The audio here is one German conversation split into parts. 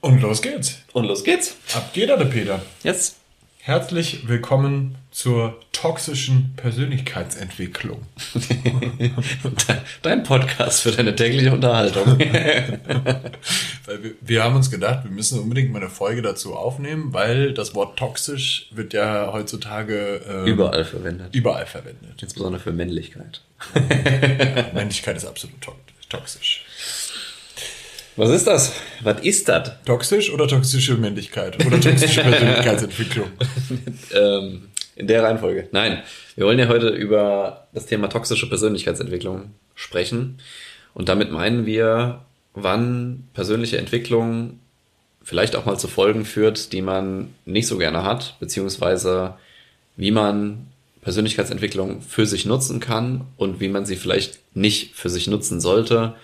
Und los geht's. Und los geht's. Ab geht er, der Peter. Jetzt. Herzlich willkommen zur toxischen Persönlichkeitsentwicklung. Dein Podcast für deine tägliche Unterhaltung. weil wir, wir haben uns gedacht, wir müssen unbedingt mal eine Folge dazu aufnehmen, weil das Wort toxisch wird ja heutzutage ähm, Überall verwendet. überall verwendet. Insbesondere für Männlichkeit. Männlichkeit ist absolut to toxisch. Was ist das? Was ist das? Toxisch oder toxische Männlichkeit? Oder toxische Persönlichkeitsentwicklung? Ähm, in der Reihenfolge. Nein, wir wollen ja heute über das Thema toxische Persönlichkeitsentwicklung sprechen. Und damit meinen wir, wann persönliche Entwicklung vielleicht auch mal zu Folgen führt, die man nicht so gerne hat, beziehungsweise wie man Persönlichkeitsentwicklung für sich nutzen kann und wie man sie vielleicht nicht für sich nutzen sollte.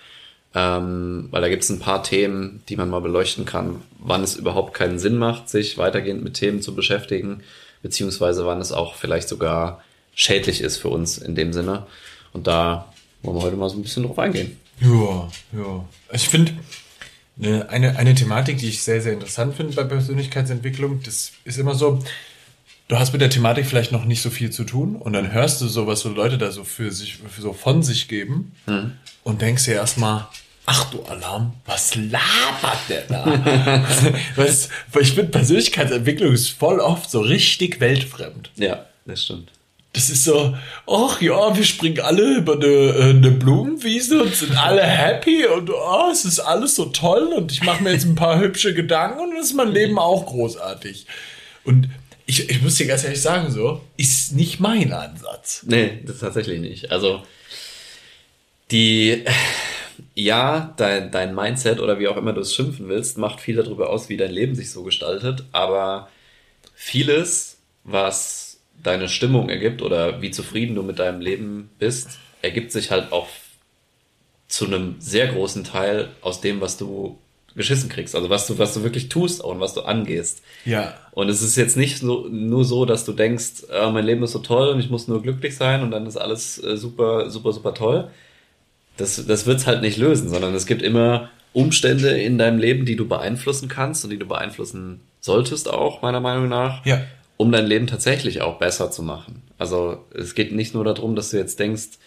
Ähm, weil da gibt es ein paar Themen, die man mal beleuchten kann, wann es überhaupt keinen Sinn macht, sich weitergehend mit Themen zu beschäftigen, beziehungsweise wann es auch vielleicht sogar schädlich ist für uns in dem Sinne. Und da wollen wir heute mal so ein bisschen drauf eingehen. Ja, ja. Ich finde, eine, eine, eine Thematik, die ich sehr, sehr interessant finde bei Persönlichkeitsentwicklung, das ist immer so, du hast mit der Thematik vielleicht noch nicht so viel zu tun und dann hörst du so, was so Leute da so für sich, für so von sich geben und denkst dir erstmal, ach du Alarm, was labert der da? was, ich finde, Persönlichkeitsentwicklung ist voll oft so richtig weltfremd. Ja, das stimmt. Das ist so, ach ja, wir springen alle über eine, äh, eine Blumenwiese und sind alle happy und oh, es ist alles so toll und ich mache mir jetzt ein paar hübsche Gedanken und dann ist mein Leben auch großartig. Und ich, ich muss dir ganz ehrlich sagen, so, ist nicht mein Ansatz. Nee, das tatsächlich nicht. Also die, ja, dein, dein Mindset oder wie auch immer du es schimpfen willst, macht viel darüber aus, wie dein Leben sich so gestaltet. Aber vieles, was deine Stimmung ergibt oder wie zufrieden du mit deinem Leben bist, ergibt sich halt auch zu einem sehr großen Teil aus dem, was du geschissen kriegst. Also was du, was du wirklich tust auch und was du angehst. Ja. Und es ist jetzt nicht so, nur so, dass du denkst, äh, mein Leben ist so toll und ich muss nur glücklich sein und dann ist alles äh, super, super, super toll. Das, das wird's halt nicht lösen, sondern es gibt immer Umstände in deinem Leben, die du beeinflussen kannst und die du beeinflussen solltest auch, meiner Meinung nach, Ja. um dein Leben tatsächlich auch besser zu machen. Also es geht nicht nur darum, dass du jetzt denkst,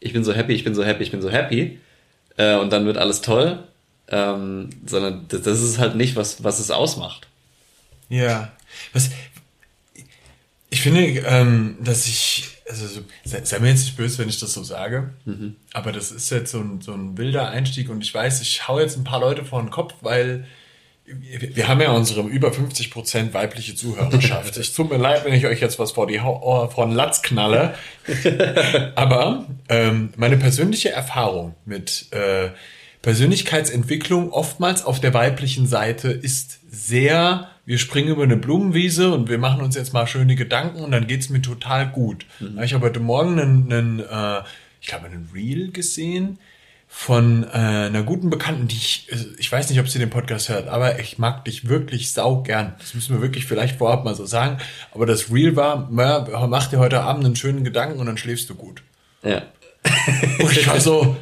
ich bin so happy, ich bin so happy, ich bin so happy äh, und dann wird alles toll, ähm, sondern das, das ist halt nicht, was, was es ausmacht. Ja. Was, ich finde, ähm, dass ich, also so, sei, mir jetzt nicht böse, wenn ich das so sage, aber das ist jetzt so ein, so ein wilder Einstieg und ich weiß, ich hau jetzt ein paar Leute vor den Kopf, weil wir haben ja unsere über 50% weibliche Zuhörerschaft. Es tut mir leid, wenn ich euch jetzt was vor, die Hau- oh, vor den Latz knalle. Aber ähm, meine persönliche Erfahrung mit äh, Persönlichkeitsentwicklung oftmals auf der weiblichen Seite ist sehr, wir springen über eine Blumenwiese und wir machen uns jetzt mal schöne Gedanken und dann geht's mir total gut. Ich habe heute Morgen einen, einen äh, ich glaube, einen Reel gesehen von äh, einer guten Bekannten, die ich, äh, ich weiß nicht, ob sie den Podcast hört, aber ich mag dich wirklich sau gern. Das müssen wir wirklich vielleicht vorab mal so sagen. Aber das Reel war, mach dir heute Abend einen schönen Gedanken und dann schläfst du gut. Ja. Und ich war so,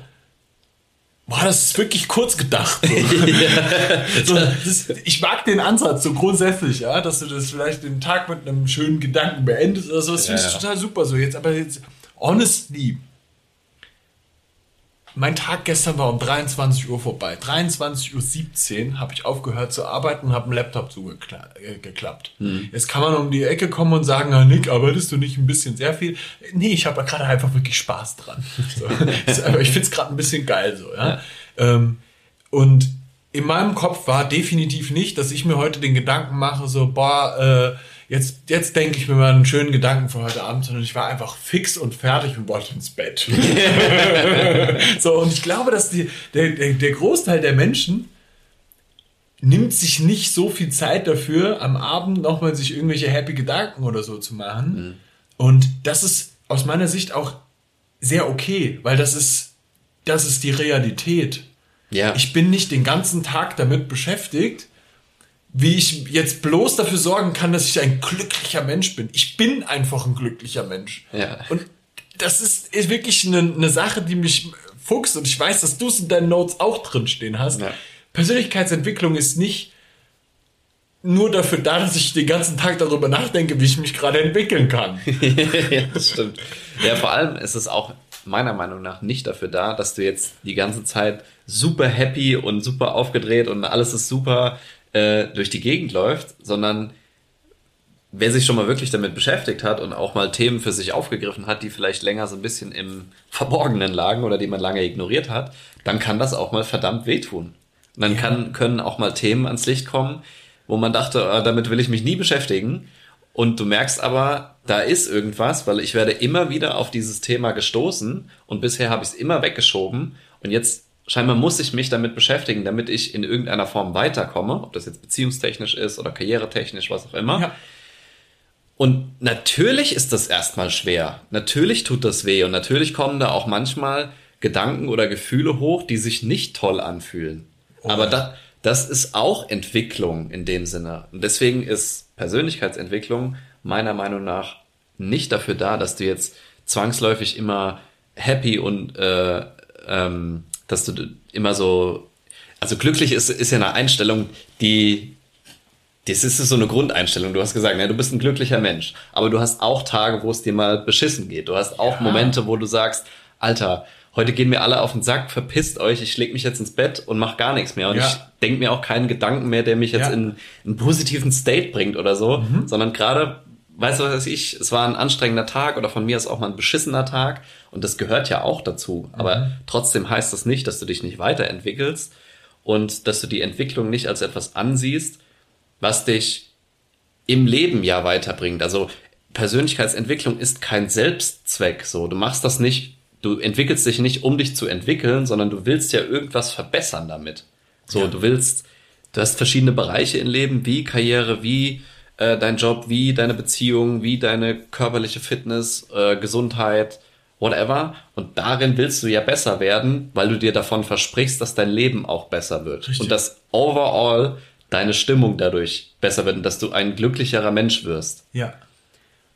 boah, das ist wirklich kurz gedacht. So. so, das, ich mag den Ansatz so grundsätzlich, ja, dass du das vielleicht den Tag mit einem schönen Gedanken beendest oder so. Das finde ich Ja. total super so. Jetzt aber jetzt, honestly, mein Tag gestern war um 23 Uhr vorbei. 23.17 Uhr habe ich aufgehört zu arbeiten und habe einen Laptop zugeklappt. Jetzt kann man um die Ecke kommen und sagen, ah, Nick, arbeitest du nicht ein bisschen sehr viel? Nee, ich habe gerade einfach wirklich Spaß dran. So. Ich finde es gerade ein bisschen geil so. Ja? Ähm, und in meinem Kopf war definitiv nicht, dass ich mir heute den Gedanken mache, so, boah, äh, jetzt, jetzt denke ich mir mal einen schönen Gedanken für heute Abend, sondern ich war einfach fix und fertig und wollte ins Bett. so, und ich glaube, dass die, der, der, der Großteil der Menschen nimmt sich nicht so viel Zeit dafür, am Abend nochmal sich irgendwelche happy Gedanken oder so zu machen. Und das ist aus meiner Sicht auch sehr okay, weil das ist, das ist die Realität. Ja. Ich bin nicht den ganzen Tag damit beschäftigt, wie ich jetzt bloß dafür sorgen kann, dass ich ein glücklicher Mensch bin. Ich bin einfach ein glücklicher Mensch. Ja. Und das ist, ist wirklich eine, eine Sache, die mich fuchst und ich weiß, dass du es in deinen Notes auch drin stehen hast. Ja. Persönlichkeitsentwicklung ist nicht nur dafür da, dass ich den ganzen Tag darüber nachdenke, wie ich mich gerade entwickeln kann. ja, das stimmt. Ja, vor allem ist es auch meiner Meinung nach nicht dafür da, dass du jetzt die ganze Zeit super happy und super aufgedreht und alles ist super äh, durch die Gegend läuft, sondern wer sich schon mal wirklich damit beschäftigt hat und auch mal Themen für sich aufgegriffen hat, die vielleicht länger so ein bisschen im Verborgenen lagen oder die man lange ignoriert hat, dann kann das auch mal verdammt wehtun. Und dann ja. kann, können auch mal Themen ans Licht kommen, wo man dachte, äh, damit will ich mich nie beschäftigen. Und du merkst aber, da ist irgendwas, weil ich werde immer wieder auf dieses Thema gestoßen und bisher habe ich es immer weggeschoben und jetzt scheinbar muss ich mich damit beschäftigen, damit ich in irgendeiner Form weiterkomme, ob das jetzt beziehungstechnisch ist oder karrieretechnisch, was auch immer. Ja. Und natürlich ist das erstmal schwer. Natürlich tut das weh und natürlich kommen da auch manchmal Gedanken oder Gefühle hoch, die sich nicht toll anfühlen. Oh. Aber da, das ist auch Entwicklung in dem Sinne. Und deswegen ist Persönlichkeitsentwicklung meiner Meinung nach nicht dafür da, dass du jetzt zwangsläufig immer happy und äh, ähm, dass du immer so, also glücklich ist, ist ja eine Einstellung, die, das ist so eine Grundeinstellung. Du hast gesagt, ne, du bist ein glücklicher Mensch, aber du hast auch Tage, wo es dir mal beschissen geht. Du hast auch ja. Momente, wo du sagst, Alter, heute gehen mir alle auf den Sack, verpisst euch, ich leg mich jetzt ins Bett und mach gar nichts mehr. Und ja. ich denke mir auch keinen Gedanken mehr, der mich jetzt ja. in einen positiven State bringt oder so, mhm. sondern gerade, weißt du was ich, es war ein anstrengender Tag oder von mir ist auch mal ein beschissener Tag und das gehört ja auch dazu. Aber mhm. trotzdem heißt das nicht, dass du dich nicht weiterentwickelst und dass du die Entwicklung nicht als etwas ansiehst, was dich im Leben ja weiterbringt. Also Persönlichkeitsentwicklung ist kein Selbstzweck. So, du machst das nicht du entwickelst dich nicht, um dich zu entwickeln, sondern du willst ja irgendwas verbessern damit. So, ja. du willst, du hast verschiedene Bereiche im Leben, wie Karriere, wie äh, dein Job, wie deine Beziehung, wie deine körperliche Fitness, äh, Gesundheit, whatever. Und darin willst du ja besser werden, weil du dir davon versprichst, dass dein Leben auch besser wird. Richtig. Und dass overall deine Stimmung dadurch besser wird und dass du ein glücklicherer Mensch wirst. Ja.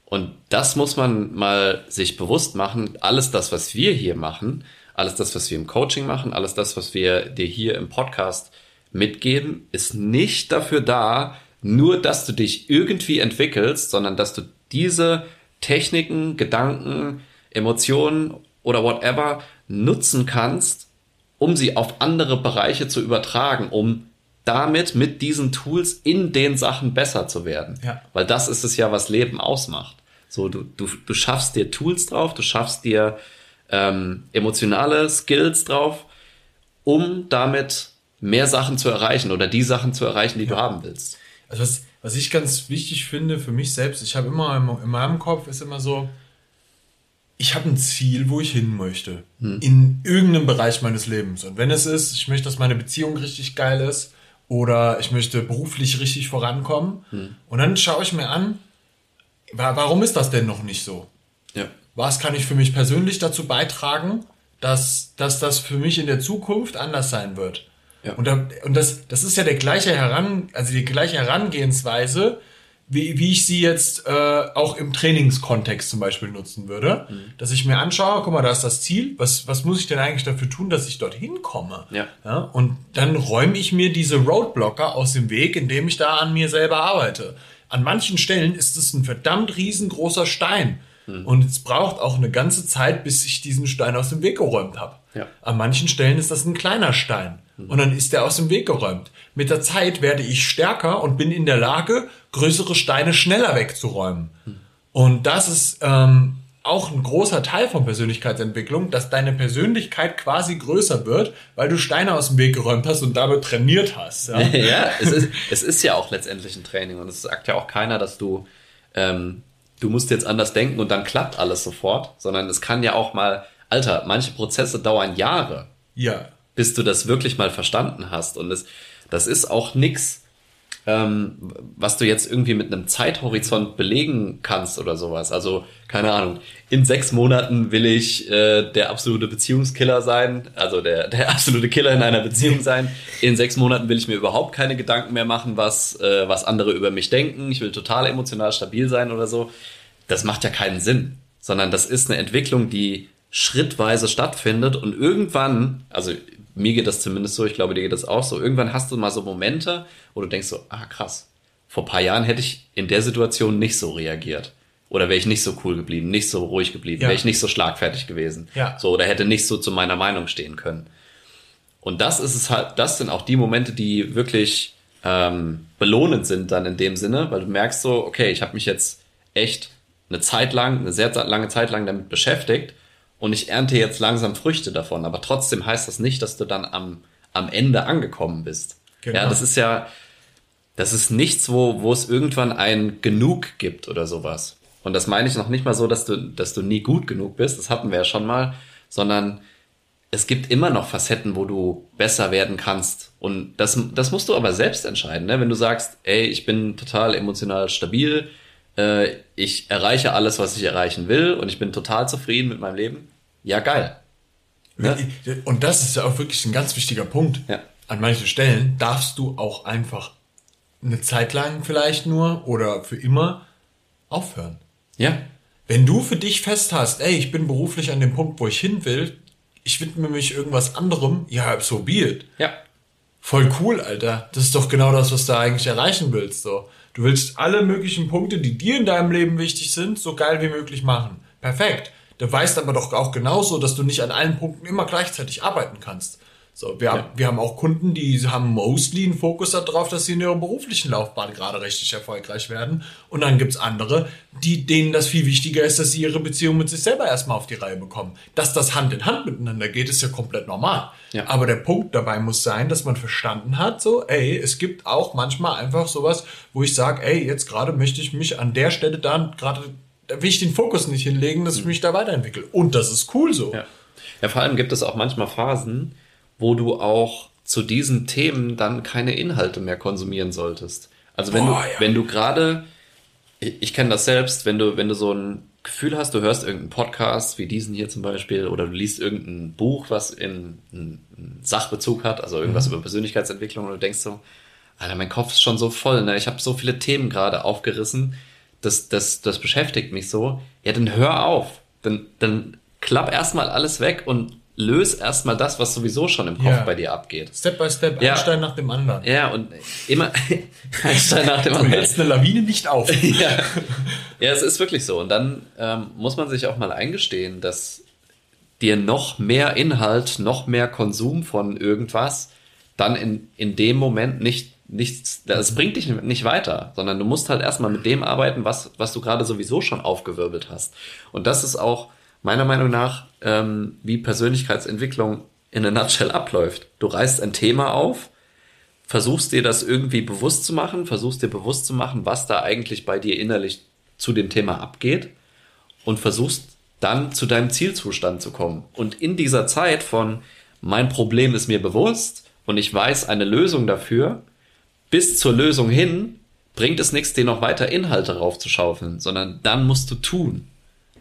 Und das muss man mal sich bewusst machen. Alles das, was wir hier machen, alles das, was wir im Coaching machen, alles das, was wir dir hier im Podcast mitgeben, ist nicht dafür da, nur dass du dich irgendwie entwickelst, sondern dass du diese Techniken, Gedanken, Emotionen oder whatever nutzen kannst, um sie auf andere Bereiche zu übertragen, um damit mit diesen Tools in den Sachen besser zu werden. Ja. Weil das ist es ja, was Leben ausmacht. So, du, du, du schaffst dir Tools drauf, du schaffst dir ähm, emotionale Skills drauf, um damit mehr Sachen zu erreichen oder die Sachen zu erreichen, die ja. du haben willst. Also was, was ich ganz wichtig finde für mich selbst, ich habe immer in, in meinem Kopf ist immer so, ich habe ein Ziel, wo ich hin möchte. Hm. In irgendeinem Bereich meines Lebens. Und wenn es ist, ich möchte, dass meine Beziehung richtig geil ist oder ich möchte beruflich richtig vorankommen. Hm. Und dann schaue ich mir an, Warum ist das denn noch nicht so? Ja. Was kann ich für mich persönlich dazu beitragen, dass, dass das für mich in der Zukunft anders sein wird? Ja. Und, da, und das, das ist ja der gleiche Heran, also die gleiche Herangehensweise, wie, wie ich sie jetzt äh, auch im Trainingskontext zum Beispiel nutzen würde. Mhm. Dass ich mir anschaue, guck mal, da ist das Ziel, was, was muss ich denn eigentlich dafür tun, dass ich dorthin komme? Ja. ja und dann räume ich mir diese Roadblocker aus dem Weg, indem ich da an mir selber arbeite an manchen Stellen ist es ein verdammt riesengroßer Stein. Hm. Und es braucht auch eine ganze Zeit, bis ich diesen Stein aus dem Weg geräumt habe. Ja. An manchen Stellen ist das ein kleiner Stein. Hm. Und dann ist der aus dem Weg geräumt. Mit der Zeit werde ich stärker und bin in der Lage, größere Steine schneller wegzuräumen. Hm. Und das ist ähm, auch ein großer Teil von Persönlichkeitsentwicklung, dass deine Persönlichkeit quasi größer wird, weil du Steine aus dem Weg geräumt hast und damit trainiert hast. Ja, ja es, ist, es ist ja auch letztendlich ein Training und es sagt ja auch keiner, dass du, ähm, du musst jetzt anders denken und dann klappt alles sofort, sondern es kann ja auch mal, Alter, manche Prozesse dauern Jahre. Ja. Bis du das wirklich mal verstanden hast und es, das ist auch nix, ähm, was du jetzt irgendwie mit einem Zeithorizont belegen kannst oder sowas. Also, keine Ahnung, in sechs Monaten will ich äh, der absolute Beziehungskiller sein, also der, der absolute Killer in einer Beziehung sein. In sechs Monaten will ich mir überhaupt keine Gedanken mehr machen, was, äh, was andere über mich denken. Ich will total emotional stabil sein oder so. Das macht ja keinen Sinn, sondern das ist eine Entwicklung, die schrittweise stattfindet und irgendwann, also mir geht das zumindest so, ich glaube, dir geht das auch so. Irgendwann hast du mal so Momente, wo du denkst so, ah krass, vor paar Jahren hätte ich in der Situation nicht so reagiert. Oder wäre ich nicht so cool geblieben, nicht so ruhig geblieben, Ja. wäre ich nicht so schlagfertig gewesen. Ja. So, oder hätte nicht so zu meiner Meinung stehen können. Und das ist es halt, das sind auch die Momente, die wirklich ähm, belohnend sind dann in dem Sinne, weil du merkst so, okay, ich habe mich jetzt echt eine Zeit lang, eine sehr lange Zeit lang damit beschäftigt und ich ernte jetzt langsam Früchte davon. Aber trotzdem heißt das nicht, dass du dann am, am Ende angekommen bist. Genau. Ja, das ist ja, das ist nichts, wo, wo es irgendwann ein Genug gibt oder sowas. Und das meine ich noch nicht mal so, dass du, dass du nie gut genug bist, das hatten wir ja schon mal, sondern es gibt immer noch Facetten, wo du besser werden kannst. Und das, das musst du aber selbst entscheiden. Ne? Wenn du sagst, ey, ich bin total emotional stabil, äh, ich erreiche alles, was ich erreichen will und ich bin total zufrieden mit meinem Leben, ja geil. Ne? Und das ist ja auch wirklich ein ganz wichtiger Punkt. Ja. An manchen Stellen darfst du auch einfach eine Zeit lang vielleicht nur oder für immer aufhören. Ja, Wenn du für dich fest hast, ey, ich bin beruflich an dem Punkt, wo ich hin will, ich widme mich irgendwas anderem, ja, so be it. ja, Voll cool, Alter. Das ist doch genau das, was du eigentlich erreichen willst. So. Du willst alle möglichen Punkte, die dir in deinem Leben wichtig sind, so geil wie möglich machen. Perfekt. Du weißt aber doch auch genauso, dass du nicht an allen Punkten immer gleichzeitig arbeiten kannst. So, wir, haben, wir haben auch Kunden, die haben mostly einen Fokus darauf, dass sie in ihrer beruflichen Laufbahn gerade richtig erfolgreich werden. Und dann gibt's andere, die, denen das viel wichtiger ist, dass sie ihre Beziehung mit sich selber erstmal auf die Reihe bekommen. Dass das Hand in Hand miteinander geht, ist ja komplett normal. Ja. Aber der Punkt dabei muss sein, dass man verstanden hat, so, ey, es gibt auch manchmal einfach sowas, wo ich sage, ey, jetzt gerade möchte ich mich an der Stelle dann gerade, da will ich den Fokus nicht hinlegen, dass ich mich da weiterentwickle. Und das ist cool so. Ja. ja, vor allem gibt es auch manchmal Phasen, wo du auch zu diesen Themen dann keine Inhalte mehr konsumieren solltest. Also wenn Boah, du, ja. wenn du gerade, ich, ich kenne das selbst, wenn du, wenn du so ein Gefühl hast, du hörst irgendeinen Podcast, wie diesen hier zum Beispiel, oder du liest irgendein Buch, was in einen einen Sachbezug hat, also irgendwas über Persönlichkeitsentwicklung, und du denkst so, Alter, mein Kopf ist schon so voll, ne? Ich habe so viele Themen gerade aufgerissen, das, das, das beschäftigt mich so. Ja, dann hör auf. Dann, dann klapp erstmal alles weg und löse erstmal das, was sowieso schon im Kopf Ja. bei dir abgeht. Step by Step, Ja. ein Stein nach dem anderen. Ja, und immer ein Stein nach dem Du anderen. hältst eine Lawine nicht auf. ja. ja, es ist wirklich so. Und dann ähm, muss man sich auch mal eingestehen, dass dir noch mehr Inhalt, noch mehr Konsum von irgendwas dann in, in dem Moment nicht nichts, das bringt dich nicht weiter, sondern du musst halt erstmal mit dem arbeiten, was, was du gerade sowieso schon aufgewirbelt hast. Und das ist auch meiner Meinung nach, ähm, wie Persönlichkeitsentwicklung in a nutshell abläuft. Du reißt ein Thema auf, versuchst dir das irgendwie bewusst zu machen, versuchst dir bewusst zu machen, was da eigentlich bei dir innerlich zu dem Thema abgeht und versuchst dann zu deinem Zielzustand zu kommen. Und in dieser Zeit von mein Problem ist mir bewusst und ich weiß eine Lösung dafür, bis zur Lösung hin bringt es nichts, dir noch weiter Inhalte raufzuschaufeln, sondern dann musst du tun.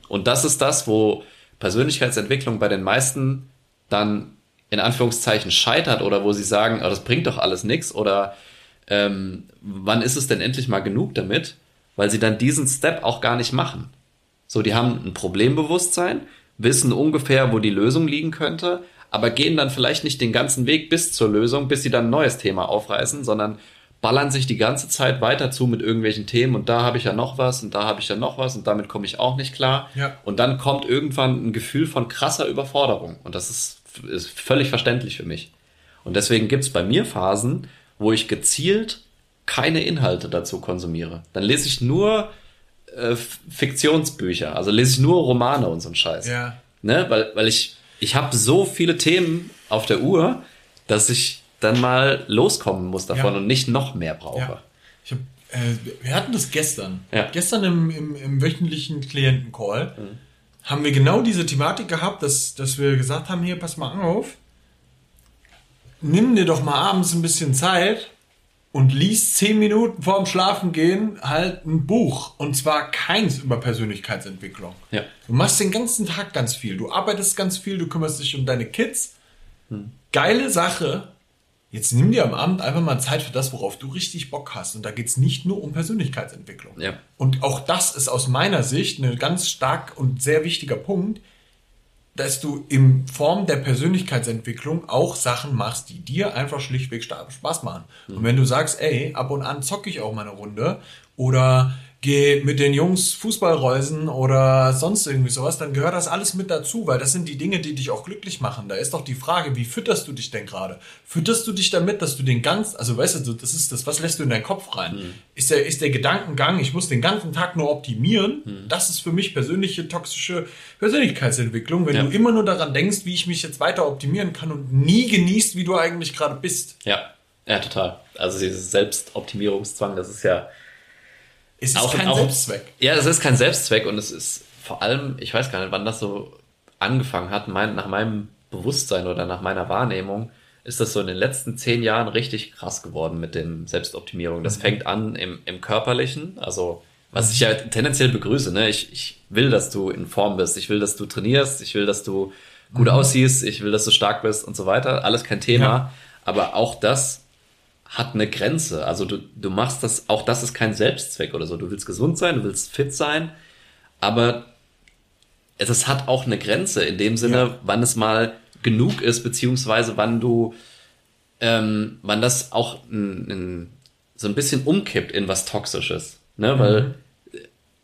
Und das ist das, wo Persönlichkeitsentwicklung bei den meisten dann in Anführungszeichen scheitert oder wo sie sagen, oh, das bringt doch alles nichts oder ähm, wann ist es denn endlich mal genug damit, weil sie dann diesen Step auch gar nicht machen. So, die haben ein Problembewusstsein, wissen ungefähr, wo die Lösung liegen könnte, aber gehen dann vielleicht nicht den ganzen Weg bis zur Lösung, bis sie dann ein neues Thema aufreißen, sondern ballern sich die ganze Zeit weiter zu mit irgendwelchen Themen und da habe ich ja noch was und da habe ich ja noch was und damit komme ich auch nicht klar. Ja. Und dann kommt irgendwann ein Gefühl von krasser Überforderung und das ist, ist völlig verständlich für mich. Und deswegen gibt's bei mir Phasen, wo ich gezielt keine Inhalte dazu konsumiere. Dann lese ich nur äh, Fiktionsbücher, also lese ich nur Romane und so ein Scheiß. Ja. Ne? Weil, weil ich, ich habe so viele Themen auf der Uhr, dass ich dann mal loskommen muss davon Ja. und nicht noch mehr brauche. Ja. Ich hab, äh, wir hatten das gestern. Ja. Gestern im, im, im wöchentlichen Klientencall Mhm. haben wir genau diese Thematik gehabt, dass, dass wir gesagt haben, hier, pass mal auf, nimm dir doch mal abends ein bisschen Zeit und lies zehn Minuten vorm Schlafengehen halt ein Buch. Und zwar keins über Persönlichkeitsentwicklung. Ja. Du machst den ganzen Tag ganz viel. Du arbeitest ganz viel, du kümmerst dich um deine Kids. Geile Sache. Jetzt nimm dir am Abend einfach mal Zeit für das, worauf du richtig Bock hast. Und da geht's nicht nur um Persönlichkeitsentwicklung. Ja. Und auch das ist aus meiner Sicht ein ganz stark und sehr wichtiger Punkt. dass du in Form der Persönlichkeitsentwicklung auch Sachen machst, die dir einfach schlichtweg Spaß machen. Mhm. Und wenn du sagst, ey, ab und an zocke ich auch mal eine Runde oder geh mit den Jungs Fußballreusen oder sonst irgendwie sowas, dann gehört das alles mit dazu, weil das sind die Dinge, die dich auch glücklich machen. Da ist doch die Frage, wie fütterst du dich denn gerade? Fütterst du dich damit, dass du den ganz, also weißt du, das ist das, was lässt du in deinen Kopf rein? Mhm. Ist der, ist der Gedankengang, ich muss den ganzen Tag nur optimieren? Mhm. Das ist für mich persönliche toxische Persönlichkeitsentwicklung, wenn ja. du immer nur daran denkst, wie ich mich jetzt weiter optimieren kann und nie genießt, wie du eigentlich gerade bist. Ja, ja, total. Also dieses Selbstoptimierungszwang, das ist ja, es ist auch, kein auch, Selbstzweck. Ja, es ist kein Selbstzweck und es ist vor allem, ich weiß gar nicht, wann das so angefangen hat, mein, nach meinem Bewusstsein oder nach meiner Wahrnehmung, ist das so in den letzten zehn Jahren richtig krass geworden mit den Selbstoptimierungen. Das mhm. fängt an im, im Körperlichen, also was ich ja tendenziell begrüße. Ne? Ich, ich will, dass du in Form bist, ich will, dass du trainierst, ich will, dass du gut mhm. aussiehst, ich will, dass du stark bist und so weiter. Alles kein Thema. Ja. Aber auch das hat eine Grenze. Also du, du machst das, auch das ist kein Selbstzweck oder so. Du willst gesund sein, du willst fit sein, aber es, es hat auch eine Grenze in dem Sinne, ja. wann es mal genug ist, beziehungsweise wann du, ähm, wann das auch n, n, so ein bisschen umkippt in was Toxisches. Ne? Mhm. Weil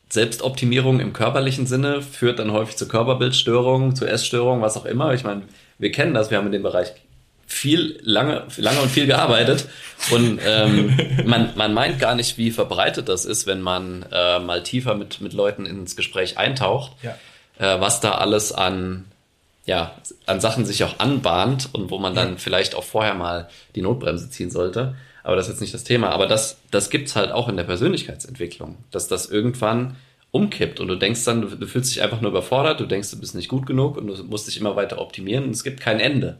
Selbstoptimierung im körperlichen Sinne führt dann häufig zu Körperbildstörungen, zu Essstörungen, was auch immer. Ich meine, wir kennen das, wir haben in dem Bereich viel lange, lange und viel gearbeitet und ähm, man, man meint gar nicht, wie verbreitet das ist, wenn man äh, mal tiefer mit, mit Leuten ins Gespräch eintaucht, ja. äh, was da alles an, ja, an Sachen sich auch anbahnt und wo man dann ja. vielleicht auch vorher mal die Notbremse ziehen sollte. Aber das ist jetzt nicht das Thema. Aber das, das gibt's halt auch in der Persönlichkeitsentwicklung, dass das irgendwann umkippt und du denkst dann, du, du fühlst dich einfach nur überfordert, du denkst, du bist nicht gut genug und du musst dich immer weiter optimieren und es gibt kein Ende.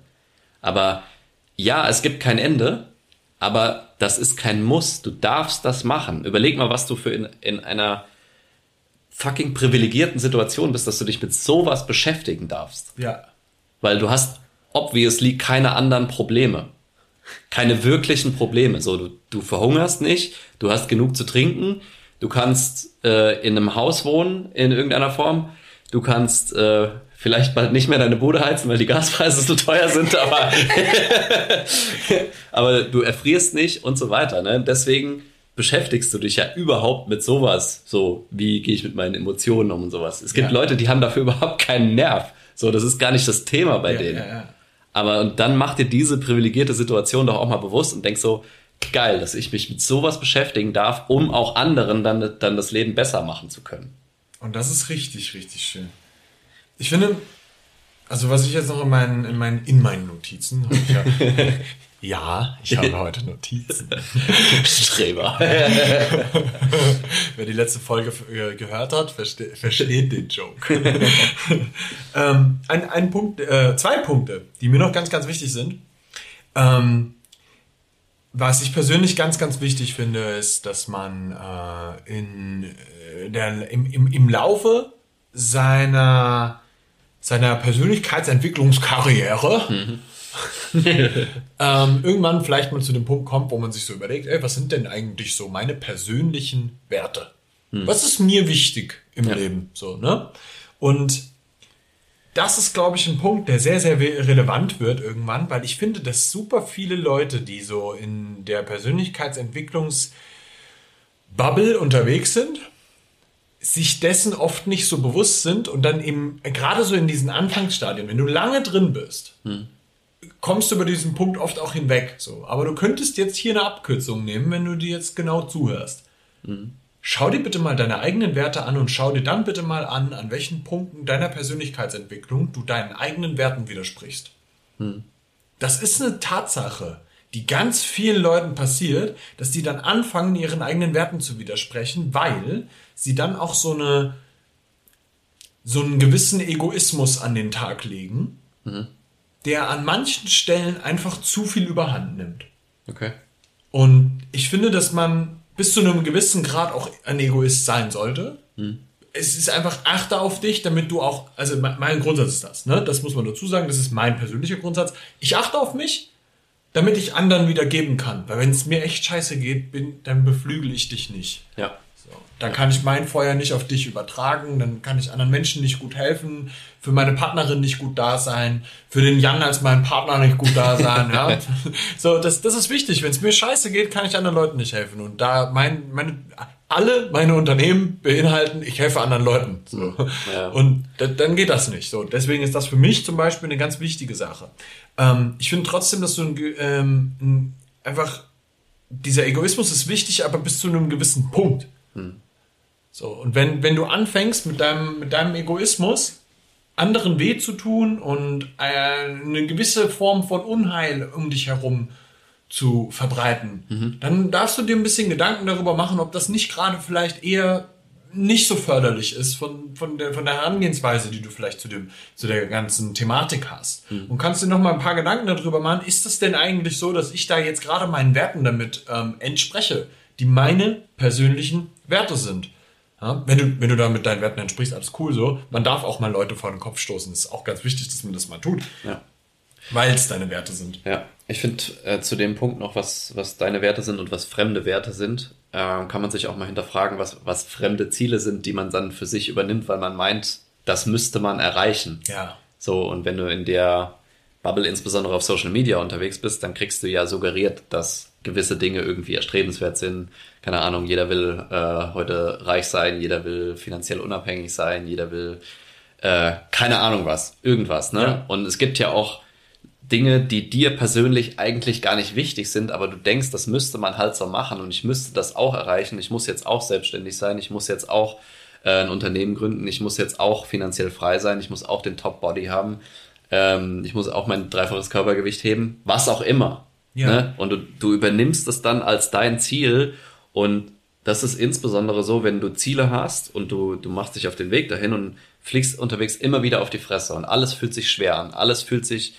Aber ja, es gibt kein Ende, aber das ist kein Muss. Du darfst das machen. Überleg mal, was du für in, in einer fucking privilegierten Situation bist, dass du dich mit sowas beschäftigen darfst. Ja. Weil du hast obviously keine anderen Probleme. Keine wirklichen Probleme. So, du, du verhungerst nicht, du hast genug zu trinken, du kannst äh, in einem Haus wohnen in irgendeiner Form, du kannst äh, vielleicht bald nicht mehr deine Bude heizen, weil die Gaspreise so teuer sind, aber, aber du erfrierst nicht und so weiter. Ne? Deswegen beschäftigst du dich ja überhaupt mit sowas, so wie gehe ich mit meinen Emotionen um und sowas. Es gibt ja. Leute, die haben dafür überhaupt keinen Nerv. So, das ist gar nicht das Thema bei ja, denen. Ja, aber und dann mach dir diese privilegierte Situation doch auch mal bewusst und denk so, geil, dass ich mich mit sowas beschäftigen darf, um auch anderen dann, dann das Leben besser machen zu können. Und das ist richtig, richtig schön. Ich finde, also was ich jetzt noch in meinen, in meinen, in meinen Notizen, ja, ja, ich habe heute Notizen. Streber. Wer die letzte Folge äh, gehört hat, verste versteht den Joke. ähm, ein, ein Punkt, äh, zwei Punkte, die mir noch ganz, ganz wichtig sind. Ähm, was ich persönlich ganz, ganz wichtig finde, ist, dass man äh, in äh, der, im, im, im Laufe seiner seiner Persönlichkeitsentwicklungskarriere mhm. ähm, irgendwann vielleicht mal zu dem Punkt kommt, wo man sich so überlegt, ey, was sind denn eigentlich so meine persönlichen Werte? Mhm. Was ist mir wichtig im ja. Leben? So, ne? Und das ist, glaube ich, ein Punkt, der sehr, sehr relevant wird irgendwann, weil ich finde, dass super viele Leute, die so in der Persönlichkeitsentwicklungsbubble unterwegs sind, sich dessen oft nicht so bewusst sind und dann eben, gerade so in diesen Anfangsstadien, wenn du lange drin bist, hm. kommst du über diesen Punkt oft auch hinweg. So. Aber du könntest jetzt hier eine Abkürzung nehmen, wenn du dir jetzt genau zuhörst. Hm. Schau dir bitte mal deine eigenen Werte an und schau dir dann bitte mal an, an welchen Punkten deiner Persönlichkeitsentwicklung du deinen eigenen Werten widersprichst. Hm. Das ist eine Tatsache die ganz vielen Leuten passiert, dass die dann anfangen, ihren eigenen Werten zu widersprechen, weil sie dann auch so eine so einen gewissen Egoismus an den Tag legen, mhm. der an manchen Stellen einfach zu viel Überhand nimmt. Okay. Und ich finde, dass man bis zu einem gewissen Grad auch ein Egoist sein sollte. Mhm. Es ist einfach, achte auf dich, damit du auch, also mein Grundsatz ist das, ne? Das muss man dazu sagen, das ist mein persönlicher Grundsatz. Ich achte auf mich, damit ich anderen wieder geben kann. Weil wenn es mir echt scheiße geht, bin, dann beflügel ich dich nicht. Ja. So. Dann kann ich mein Feuer nicht auf dich übertragen, dann kann ich anderen Menschen nicht gut helfen, für meine Partnerin nicht gut da sein, für den Jan als meinen Partner nicht gut da sein. ja. So, das, das ist wichtig. Wenn es mir scheiße geht, kann ich anderen Leuten nicht helfen. Und da mein, meine, alle meine Unternehmen beinhalten, ich helfe anderen Leuten. So. Ja. Und da, dann geht das nicht. So, deswegen ist das für mich zum Beispiel eine ganz wichtige Sache. Ähm, ich finde trotzdem, dass du ein, ähm, ein, einfach dieser Egoismus ist wichtig, aber bis zu einem gewissen Punkt. Hm. So, und wenn, wenn du anfängst mit deinem, mit deinem Egoismus, anderen weh zu tun und äh, eine gewisse Form von Unheil um dich herum zu verbreiten, mhm. dann darfst du dir ein bisschen Gedanken darüber machen, ob das nicht gerade vielleicht eher nicht so förderlich ist von, von, der, von der Herangehensweise, die du vielleicht zu, dem, zu der ganzen Thematik hast. Mhm. Und kannst dir noch mal ein paar Gedanken darüber machen, ist es denn eigentlich so, dass ich da jetzt gerade meinen Werten damit ähm, entspreche, die meine persönlichen Werte sind? Ja, wenn, du, wenn du da mit deinen Werten entsprichst, alles cool so. Man darf auch mal Leute vor den Kopf stoßen. Das ist auch ganz wichtig, dass man das mal tut. Ja. Weil es deine Werte sind. Ja, ich finde äh, zu dem Punkt noch, was, was deine Werte sind und was fremde Werte sind, äh, kann man sich auch mal hinterfragen, was, was fremde Ziele sind, die man dann für sich übernimmt, weil man meint, das müsste man erreichen. Ja. So, und wenn du in der Bubble insbesondere auf Social Media unterwegs bist, dann kriegst du ja suggeriert, dass gewisse Dinge irgendwie erstrebenswert sind. Keine Ahnung, jeder will äh, heute reich sein, jeder will finanziell unabhängig sein, jeder will äh, keine Ahnung was, irgendwas. Ne? Ja. Und es gibt ja auch Dinge, die dir persönlich eigentlich gar nicht wichtig sind, aber du denkst, das müsste man halt so machen und ich müsste das auch erreichen. Ich muss jetzt auch selbstständig sein, ich muss jetzt auch äh, ein Unternehmen gründen, ich muss jetzt auch finanziell frei sein, ich muss auch den Top-Body haben, ähm, ich muss auch mein dreifaches Körpergewicht heben, was auch immer. Ja. Ne? Und du, du übernimmst es dann als dein Ziel und das ist insbesondere so, wenn du Ziele hast und du, du machst dich auf den Weg dahin und fliegst unterwegs immer wieder auf die Fresse und alles fühlt sich schwer an, alles fühlt sich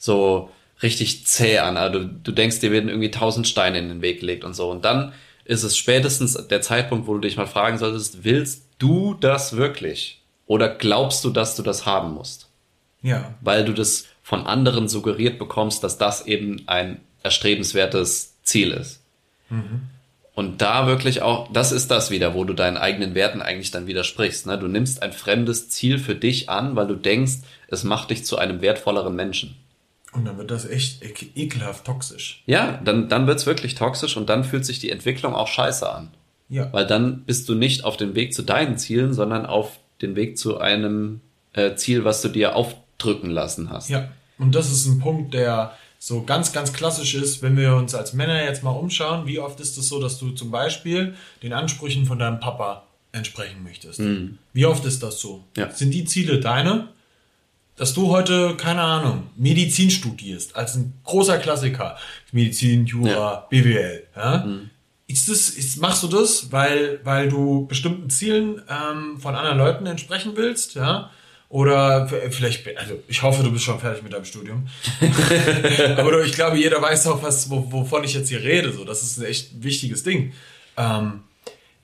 so richtig zäh an. Also du, du denkst, dir werden irgendwie tausend Steine in den Weg gelegt und so. Und dann ist es spätestens der Zeitpunkt, wo du dich mal fragen solltest, willst du das wirklich? Oder glaubst du, dass du das haben musst? Ja. Weil du das von anderen suggeriert bekommst, dass das eben ein erstrebenswertes Ziel ist. Mhm. Und da wirklich auch, das ist das wieder, wo du deinen eigenen Werten eigentlich dann widersprichst. Ne? Du nimmst ein fremdes Ziel für dich an, weil du denkst, es macht dich zu einem wertvolleren Menschen. Und dann wird das echt ekelhaft toxisch. Ja, dann, dann wird's wirklich toxisch und dann fühlt sich die Entwicklung auch scheiße an. Ja. Weil dann bist du nicht auf dem Weg zu deinen Zielen, sondern auf dem Weg zu einem äh, Ziel, was du dir aufdrücken lassen hast. Ja, und das ist ein Punkt, der so ganz, ganz klassisch ist, wenn wir uns als Männer jetzt mal umschauen, wie oft ist es das so, dass du zum Beispiel den Ansprüchen von deinem Papa entsprechen möchtest? Mhm. Wie oft ist das so? Ja. Sind die Ziele deine? Dass du heute, keine Ahnung, Medizin studierst, als ein großer Klassiker, Medizin, Jura, ja. BWL, ja? Mhm. Ist das, ist, machst du das, weil, weil du bestimmten Zielen ähm, von anderen Leuten entsprechen willst, ja? Oder vielleicht, also ich hoffe, du bist schon fertig mit deinem Studium. Aber ich glaube, jeder weiß auch, was, wovon ich jetzt hier rede. So, das ist ein echt wichtiges Ding. Ähm,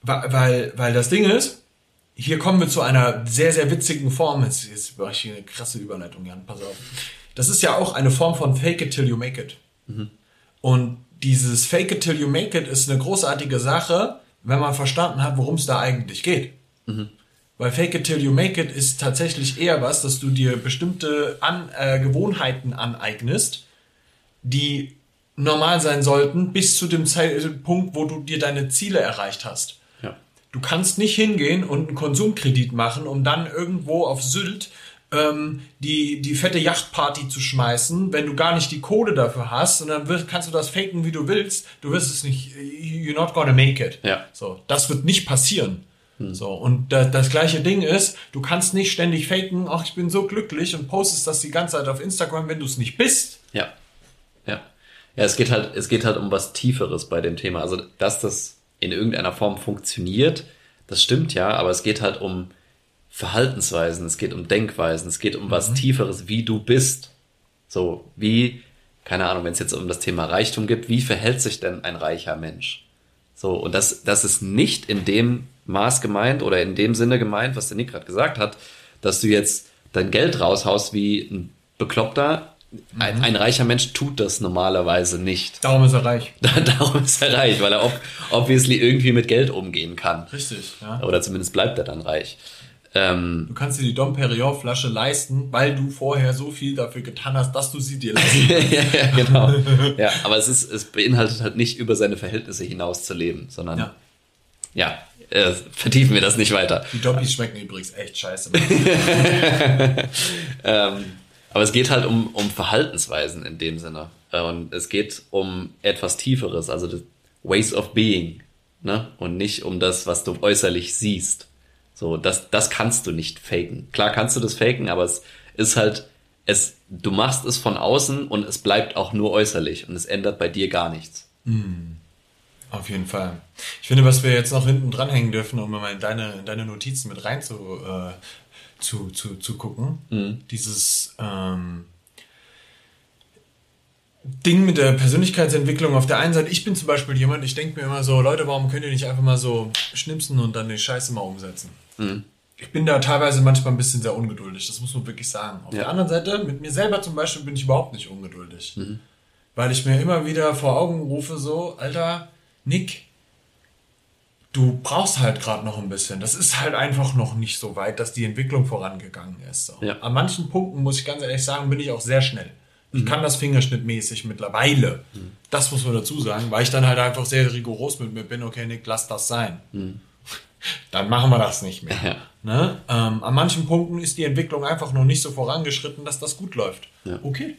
weil, weil das Ding ist, hier kommen wir zu einer sehr, sehr witzigen Form. Jetzt, jetzt mache ich hier eine krasse Überleitung, Jan, pass auf. Das ist ja auch eine Form von Fake it till you make it. Mhm. Und dieses Fake it till you make it ist eine großartige Sache, wenn man verstanden hat, worum es da eigentlich geht. Mhm. Weil Fake it till you make it ist tatsächlich eher was, dass du dir bestimmte An äh, Gewohnheiten aneignest, die normal sein sollten, bis zu dem Zeitpunkt, wo du dir deine Ziele erreicht hast. Du kannst nicht hingehen und einen Konsumkredit machen, um dann irgendwo auf Sylt ähm, die, die fette Yachtparty zu schmeißen, wenn du gar nicht die Kohle dafür hast und dann wirst, kannst du das faken, wie du willst. Du wirst es nicht, you're not gonna make it. Ja. So, das wird nicht passieren. Hm. So, und da, das gleiche Ding ist, du kannst nicht ständig faken, ach, ich bin so glücklich und postest das die ganze Zeit auf Instagram, wenn du es nicht bist. Ja. Ja. Ja, es geht halt, es geht halt um was Tieferes bei dem Thema. Also, dass das in irgendeiner Form funktioniert, das stimmt ja, aber es geht halt um Verhaltensweisen, es geht um Denkweisen, es geht um was mhm. Tieferes, wie du bist. So, wie, keine Ahnung, wenn es jetzt um das Thema Reichtum geht, wie verhält sich denn ein reicher Mensch? So, und das, das ist nicht in dem Maß gemeint oder in dem Sinne gemeint, was der Nick gerade gesagt hat, dass du jetzt dein Geld raushaust wie ein Bekloppter, ein, ein reicher Mensch tut das normalerweise nicht. Darum ist er reich. Darum ist er reich, weil er ob, obviously irgendwie mit Geld umgehen kann. Richtig, ja. Oder zumindest bleibt er dann reich. Ähm, Du kannst dir die Dom Perignon Flasche leisten, weil du vorher so viel dafür getan hast, dass du sie dir leisten ja, ja, genau. Ja, aber es ist, es beinhaltet halt nicht über seine Verhältnisse hinaus zu leben, sondern Ja. ja, äh, vertiefen wir das nicht weiter. Die Doppis schmecken übrigens echt scheiße. Ähm, aber es geht halt um, um Verhaltensweisen in dem Sinne. Äh, Und es geht um etwas Tieferes, also Ways of Being, ne? Und nicht um das, was du äußerlich siehst. So, das, das kannst du nicht faken. Klar kannst du das faken, aber es ist halt, es, du machst es von außen und es bleibt auch nur äußerlich und es ändert bei dir gar nichts. Auf jeden Fall. Ich finde, was wir jetzt noch hinten dranhängen dürfen, um mal in deine, in deine Notizen mit rein zu, äh, zu, zu, zu gucken, dieses ähm, Ding mit der Persönlichkeitsentwicklung auf der einen Seite. Ich bin zum Beispiel jemand, ich denke mir immer so, Leute, warum könnt ihr nicht einfach mal so schnipsen und dann die Scheiße mal umsetzen? Ich bin da teilweise manchmal ein bisschen sehr ungeduldig, das muss man wirklich sagen. Auf Ja. der anderen Seite, mit mir selber zum Beispiel bin ich überhaupt nicht ungeduldig. Weil ich mir immer wieder vor Augen rufe, so, Alter, Nick, du brauchst halt gerade noch ein bisschen. Das ist halt einfach noch nicht so weit, dass die Entwicklung vorangegangen ist. So. Ja. An manchen Punkten, muss ich ganz ehrlich sagen, bin ich auch sehr schnell. Ich kann das fingerschnittmäßig mittlerweile. Das muss man dazu sagen, weil ich dann halt einfach sehr rigoros mit mir bin. Okay, Nick, lass das sein. Dann machen wir das nicht mehr. Ja. Ne? Ähm, an manchen Punkten ist die Entwicklung einfach noch nicht so vorangeschritten, dass das gut läuft. Ja. Okay,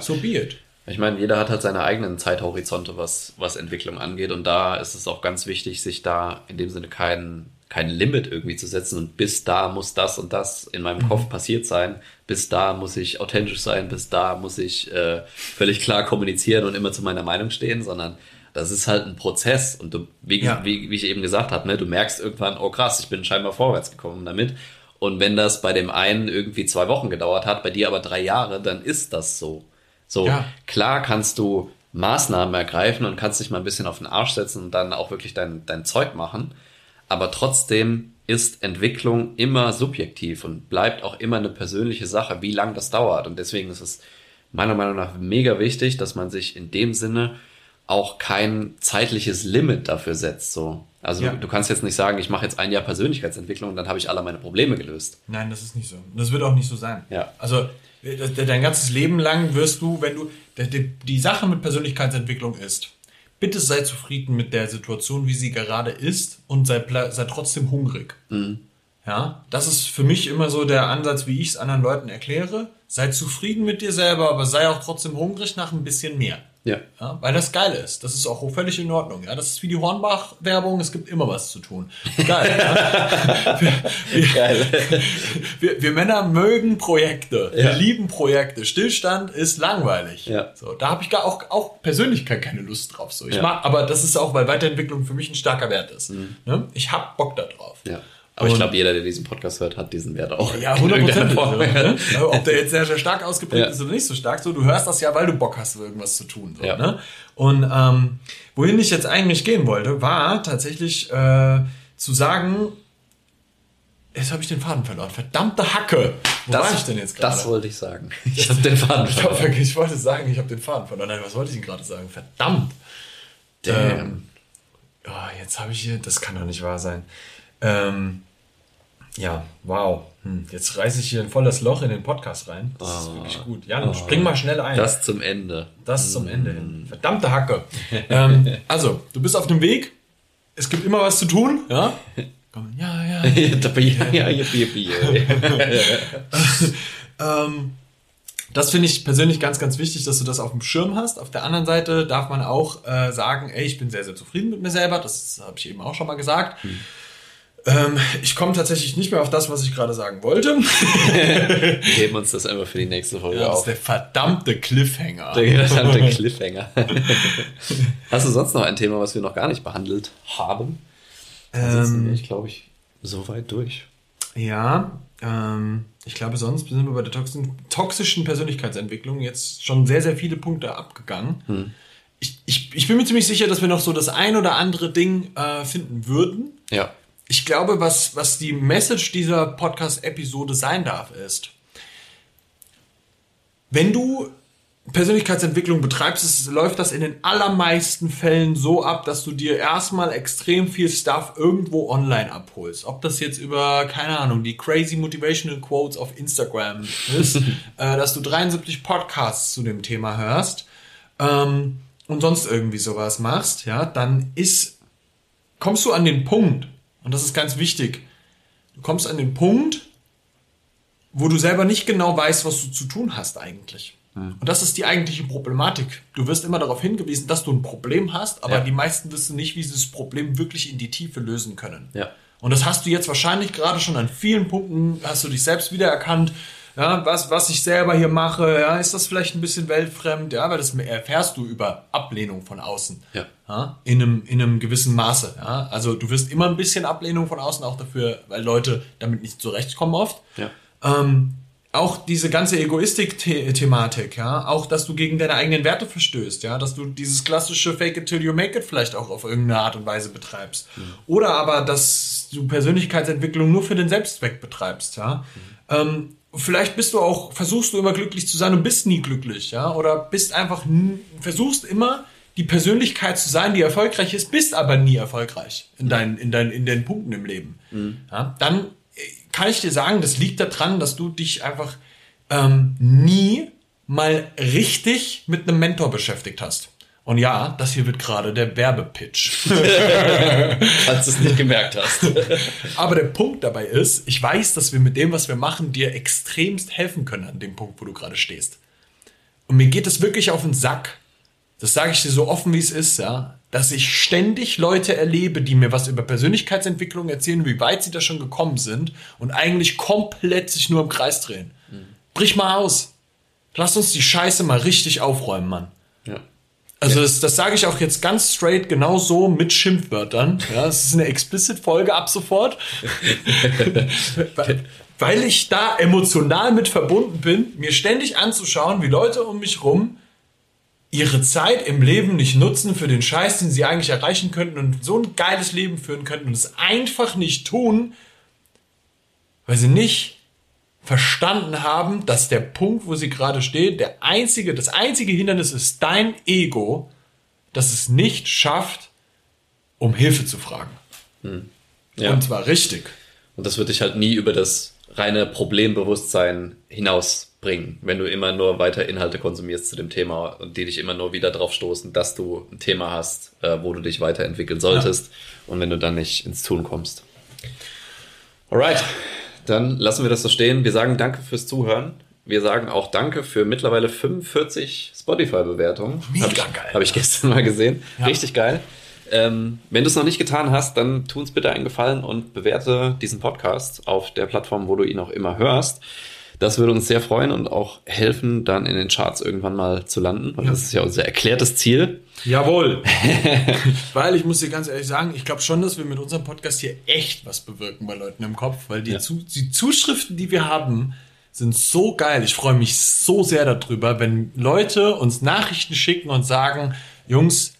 so be it. Ich meine, jeder hat halt seine eigenen Zeithorizonte, was, was Entwicklung angeht. Und da ist es auch ganz wichtig, sich da in dem Sinne kein, kein Limit irgendwie zu setzen. Und bis da muss das und das in meinem Kopf passiert sein. Bis da muss ich authentisch sein. Bis da muss ich äh, völlig klar kommunizieren und immer zu meiner Meinung stehen. Sondern das ist halt ein Prozess. Und du, wie, Ja. wie, wie ich eben gesagt habe, ne, du merkst irgendwann, oh krass, ich bin scheinbar vorwärts gekommen damit. Und wenn das bei dem einen irgendwie zwei Wochen gedauert hat, bei dir aber drei Jahre, dann ist das so. So, Ja. klar kannst du Maßnahmen ergreifen und kannst dich mal ein bisschen auf den Arsch setzen und dann auch wirklich dein, dein Zeug machen. Aber trotzdem ist Entwicklung immer subjektiv und bleibt auch immer eine persönliche Sache, wie lang das dauert. Und deswegen ist es meiner Meinung nach mega wichtig, dass man sich in dem Sinne auch kein zeitliches Limit dafür setzt. So. Also Ja. du, du kannst jetzt nicht sagen, ich mache jetzt ein Jahr Persönlichkeitsentwicklung und dann habe ich alle meine Probleme gelöst. Nein, das ist nicht so. Das wird auch nicht so sein. Ja. Also dein ganzes Leben lang wirst du, wenn du die, Sache mit Persönlichkeitsentwicklung ist, bitte sei zufrieden mit der Situation, wie sie gerade ist und sei, sei trotzdem hungrig. Ja, das ist für mich immer so der Ansatz, wie ich es anderen Leuten erkläre. Sei zufrieden mit dir selber, aber sei auch trotzdem hungrig nach ein bisschen mehr. Ja. Ja, weil das geil ist. Das ist auch völlig in Ordnung. Ja, das ist wie die Hornbach-Werbung. Es gibt immer was zu tun. Geil. ja? wir, wir, Geil. wir, wir Männer mögen Projekte. Wir Ja. lieben Projekte. Stillstand ist langweilig. Ja. So, da habe ich gar auch, auch persönlich gar keine Lust drauf. So, ich mag, aber das ist auch, weil Weiterentwicklung für mich ein starker Wert ist. Ne? Ich hab Bock da drauf. Ja. Aber ich Und- glaube, jeder, der diesen Podcast hört, hat diesen Wert auch. Ja, in irgendeiner 100 Form. ne? Ob der jetzt sehr, sehr stark ausgeprägt Ja. ist oder nicht so stark, so, du hörst das ja, weil du Bock hast, irgendwas zu tun. So, Ja. ne? Und ähm, wohin ich jetzt eigentlich gehen wollte, war tatsächlich äh, zu sagen, jetzt habe ich den Faden verloren. Verdammte Hacke! Wo war ich denn jetzt gerade? Das wollte ich sagen. Ich habe den Faden ich, verloren. hab, ich wollte sagen, ich habe den Faden verloren. Nein, was wollte ich denn gerade sagen? Verdammt! Damn. Ähm, oh, jetzt habe ich hier, das kann doch nicht wahr sein. Ähm, ja, wow. Hm, jetzt reiße ich hier ein volles Loch in den Podcast rein. Das ist wirklich gut. Jan, spring mal schnell ein. Ah. Das zum Ende. Das zum Ende hin. Verdammte Hacke. ähm, also, du bist auf dem Weg. Es gibt immer was zu tun. Ja, Komm, ja, ja. ja, ja, yippie. Ähm, das finde ich persönlich ganz, ganz wichtig, dass du das auf dem Schirm hast. Auf der anderen Seite darf man auch äh, sagen, ey, ich bin sehr, sehr zufrieden mit mir selber. Das habe ich eben auch schon mal gesagt. Ähm, ich komme tatsächlich nicht mehr auf das, was ich gerade sagen wollte. Wir heben uns das einfach für die nächste Folge Ja, das ist auf. der verdammte Cliffhanger. Der verdammte Cliffhanger. Hast du sonst noch ein Thema, was wir noch gar nicht behandelt haben? Ansonsten Ähm, ich, glaube ich, soweit durch. Ja, ähm, ich glaube, sonst sind wir bei der toxischen, Persönlichkeitsentwicklung jetzt schon sehr, sehr viele Punkte abgegangen. Ich, ich, ich bin mir ziemlich sicher, dass wir noch so das ein oder andere Ding äh, finden würden. Ja. Ich glaube, was, was die Message dieser Podcast-Episode sein darf, ist, wenn du Persönlichkeitsentwicklung betreibst, ist, läuft das in den allermeisten Fällen so ab, dass du dir erstmal extrem viel Stuff irgendwo online abholst. Ob das jetzt über, keine Ahnung, die crazy motivational Quotes auf Instagram ist, äh, dass du 73 Podcasts zu dem Thema hörst ähm, und sonst irgendwie sowas machst, ja, dann ist, kommst du an den Punkt, und das ist ganz wichtig, du kommst an den Punkt, wo du selber nicht genau weißt, was du zu tun hast eigentlich. Und das ist die eigentliche Problematik. Du wirst immer darauf hingewiesen, dass du ein Problem hast, aber Ja. die meisten wissen nicht, wie sie das Problem wirklich in die Tiefe lösen können. Ja. Und das hast du jetzt wahrscheinlich gerade schon an vielen Punkten, hast du dich selbst wiedererkannt. Ja, was, was ich selber hier mache, ja, ist das vielleicht ein bisschen weltfremd, ja, weil das erfährst du über Ablehnung von außen. Ja. Ja, in einem, in einem gewissen Maße. Ja. Also du wirst immer ein bisschen Ablehnung von außen auch dafür, weil Leute damit nicht zurechtkommen oft. Ja. Ähm, auch diese ganze Egoistik-Thematik, ja, auch, dass du gegen deine eigenen Werte verstößt, ja, dass du dieses klassische Fake it till you make it vielleicht auch auf irgendeine Art und Weise betreibst. Oder aber, dass du Persönlichkeitsentwicklung nur für den Selbstzweck betreibst, ja. Ähm, vielleicht bist du auch, versuchst du immer glücklich zu sein und bist nie glücklich, ja, oder bist einfach, versuchst immer die Persönlichkeit zu sein, die erfolgreich ist, bist aber nie erfolgreich in deinen, in deinen, in den Punkten im Leben. Ja, dann äh, kann ich dir sagen, das liegt daran, dass du dich einfach ähm, nie mal richtig mit einem Mentor beschäftigt hast. Und ja, das hier wird gerade der Werbepitch. Falls du es nicht gemerkt hast. Aber der Punkt dabei ist, ich weiß, dass wir mit dem, was wir machen, dir extremst helfen können an dem Punkt, wo du gerade stehst. Und mir geht es wirklich auf den Sack. Das sage ich dir so offen, wie es ist, ja, dass ich ständig Leute erlebe, die mir was über Persönlichkeitsentwicklung erzählen, wie weit sie da schon gekommen sind und eigentlich komplett sich nur im Kreis drehen. Brich mal aus. Lass uns die Scheiße mal richtig aufräumen, Mann. Ja. Also das, das sage ich auch jetzt ganz straight genau so mit Schimpfwörtern. Ja, es ist eine Explicit-Folge ab sofort. weil, weil ich da emotional mit verbunden bin, mir ständig anzuschauen, wie Leute um mich rum ihre Zeit im Leben nicht nutzen für den Scheiß, den sie eigentlich erreichen könnten und so ein geiles Leben führen könnten und es einfach nicht tun, weil sie nicht verstanden haben, dass der Punkt, wo sie gerade steht, der einzige, das einzige Hindernis ist dein Ego, das es nicht schafft, um Hilfe zu fragen. Ja. Und zwar richtig. Und das wird dich halt nie über das reine Problembewusstsein hinausbringen, wenn du immer nur weiter Inhalte konsumierst zu dem Thema und die dich immer nur wieder drauf stoßen, dass du ein Thema hast, äh, wo du dich weiterentwickeln solltest und wenn du dann nicht ins Tun kommst. Alright, dann lassen wir das so stehen. Wir sagen danke fürs Zuhören. Wir sagen auch danke für mittlerweile 45 Spotify-Bewertungen. Mega Hab ich, geil. Habe ich gestern mal gesehen. Ja. Richtig geil. Ähm, wenn du es noch nicht getan hast, dann tu uns bitte einen Gefallen und bewerte diesen Podcast auf der Plattform, wo du ihn auch immer hörst. Das würde uns sehr freuen und auch helfen, dann in den Charts irgendwann mal zu landen, weil das ist ja unser erklärtes Ziel. Jawohl. weil ich muss dir ganz ehrlich sagen, ich glaube schon, dass wir mit unserem Podcast hier echt was bewirken bei Leuten im Kopf, weil die, Ja. Zu, die Zuschriften, die wir haben, sind so geil. Ich freue mich so sehr darüber, wenn Leute uns Nachrichten schicken und sagen, Jungs,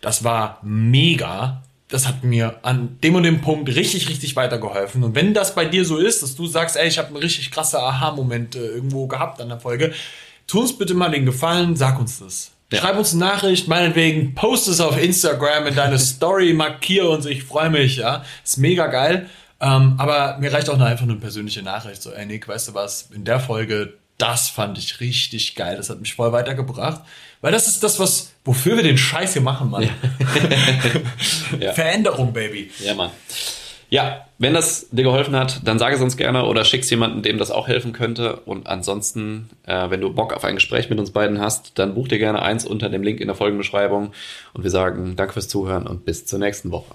das war mega. Das hat mir an dem und dem Punkt richtig, richtig weitergeholfen. Und wenn das bei dir so ist, dass du sagst, ey, ich habe einen richtig krasser Aha-Moment äh, irgendwo gehabt an der Folge, tu uns bitte mal den Gefallen, sag uns das. Ja. Schreib uns eine Nachricht, meinetwegen, post es auf Instagram in deine Story, markiere uns, ich freue mich, ja. Ist mega geil. Ähm, aber mir reicht auch noch einfach eine persönliche Nachricht. So, ey Nick, weißt du was, in der Folge, das fand ich richtig geil. Das hat mich voll weitergebracht. Weil das ist das, was, wofür wir den Scheiß hier machen, Mann. Ja. Veränderung, Baby. Ja, Mann. Ja, wenn das dir geholfen hat, dann sage es uns gerne oder schick's jemanden, dem das auch helfen könnte. Und ansonsten, äh, wenn du Bock auf ein Gespräch mit uns beiden hast, dann buch dir gerne eins unter dem Link in der Folgenbeschreibung. Und wir sagen danke fürs Zuhören und bis zur nächsten Woche.